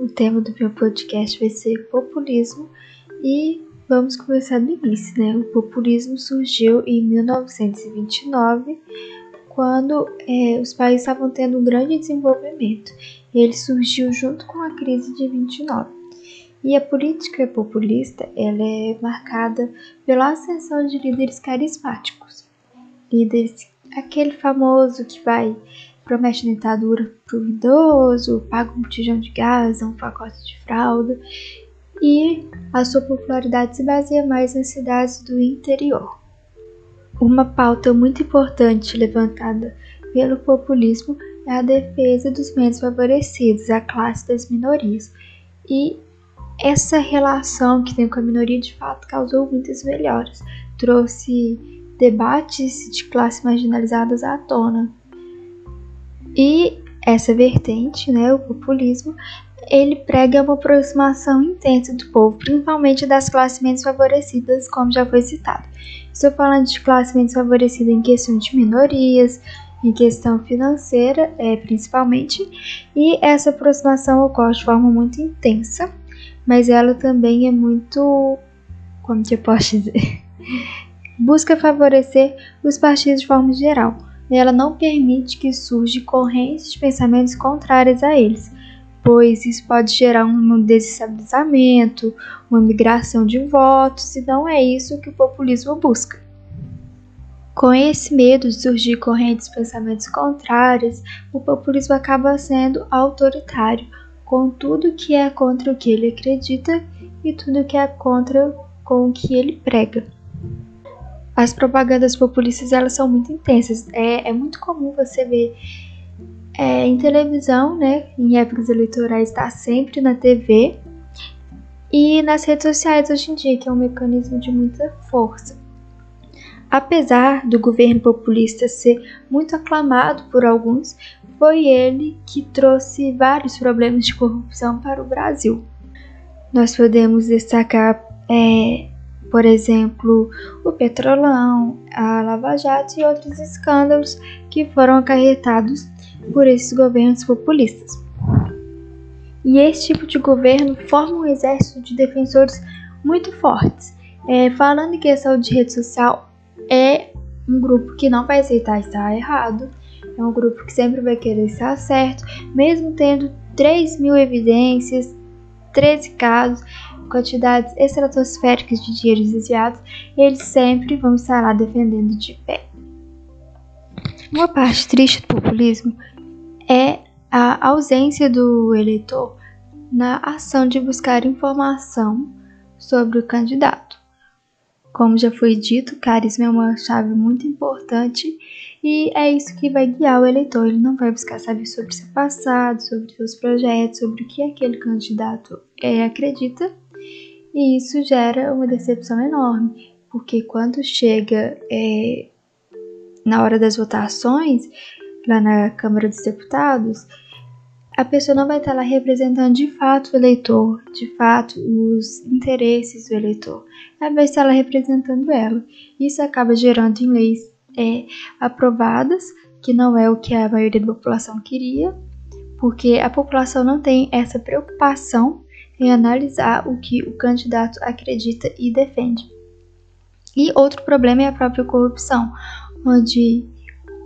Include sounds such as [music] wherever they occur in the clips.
o tema do meu podcast vai ser populismo e vamos começar do início, né? O populismo surgiu em 1929, quando é, os países estavam tendo um grande desenvolvimento. Ele surgiu junto com a crise de 29. E a política populista ela é marcada pela ascensão de líderes carismáticos, líderes aquele famoso que vai promete dentadura pro idoso, paga um botijão de gás, um pacote de fralda, e a sua popularidade se baseia mais nas cidades do interior. Uma pauta muito importante levantada pelo populismo é a defesa dos menos favorecidos, a classe das minorias. E essa relação que tem com a minoria de fato causou muitas melhoras, trouxe debates de classes marginalizadas à tona. E essa vertente, né, o populismo, ele prega uma aproximação intensa do povo, principalmente das classes menos favorecidas, como já foi citado. Estou falando de classe menos em questão de minorias, em questão financeira, é, principalmente, e essa aproximação ocorre de forma muito intensa, mas ela também é muito, como que eu posso dizer, [laughs] busca favorecer os partidos de forma geral. Ela não permite que surjam correntes de pensamentos contrários a eles, pois isso pode gerar um desestabilizamento, uma migração de votos, e não é isso que o populismo busca. Com esse medo de surgir correntes de pensamentos contrários, o populismo acaba sendo autoritário, com tudo que é contra o que ele acredita e tudo que é contra com o que ele prega. As propagandas populistas elas são muito intensas. É, é muito comum você ver é, em televisão, né? Em épocas eleitorais está sempre na TV e nas redes sociais hoje em dia, que é um mecanismo de muita força. Apesar do governo populista ser muito aclamado por alguns, foi ele que trouxe vários problemas de corrupção para o Brasil. Nós podemos destacar é, por exemplo, o Petrolão, a Lava Jato e outros escândalos que foram acarretados por esses governos populistas. E esse tipo de governo forma um exército de defensores muito fortes. É, falando em questão de rede social, é um grupo que não vai aceitar estar errado, é um grupo que sempre vai querer estar certo, mesmo tendo 3 mil evidências, 13 casos, quantidades estratosféricas de dinheiro desviados, eles sempre vão estar lá defendendo de pé. Uma parte triste do populismo é a ausência do eleitor na ação de buscar informação sobre o candidato. Como já foi dito, carisma é uma chave muito importante e é isso que vai guiar o eleitor. Ele não vai buscar saber sobre seu passado, sobre seus projetos, sobre o que aquele candidato é, acredita, e isso gera uma decepção enorme, porque quando chega é, na hora das votações, lá na Câmara dos Deputados, a pessoa não vai estar lá representando de fato o eleitor, de fato os interesses do eleitor. Ela vai estar lá representando ela. Isso acaba gerando em leis é, aprovadas, que não é o que a maioria da população queria, porque a população não tem essa preocupação em analisar o que o candidato acredita e defende. E outro problema é a própria corrupção, onde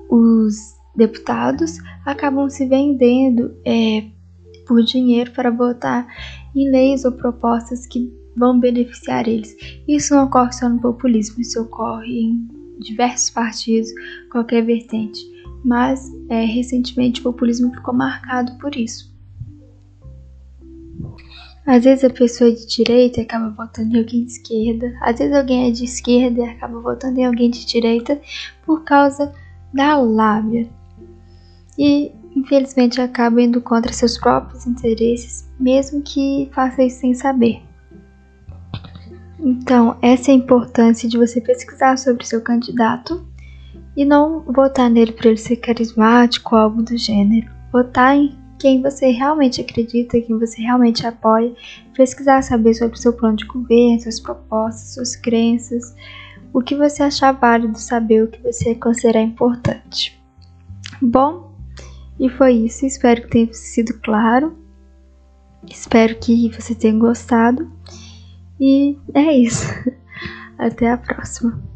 os deputados acabam se vendendo é, por dinheiro para votar em leis ou propostas que vão beneficiar eles. Isso não ocorre só no populismo, isso ocorre em diversos partidos, qualquer vertente. Mas é, recentemente o populismo ficou marcado por isso. Às vezes a pessoa é de direita acaba votando em alguém de esquerda, às vezes alguém é de esquerda e acaba votando em alguém de direita por causa da lábia. E infelizmente acaba indo contra seus próprios interesses, mesmo que faça isso sem saber. Então, essa é a importância de você pesquisar sobre seu candidato e não votar nele por ele ser carismático ou algo do gênero. Votar em quem você realmente acredita, quem você realmente apoia, pesquisar saber sobre o seu plano de governo, suas propostas, suas crenças, o que você achar válido saber, o que você considerar importante. Bom, e foi isso, espero que tenha sido claro. Espero que você tenha gostado. E é isso. [laughs] Até a próxima.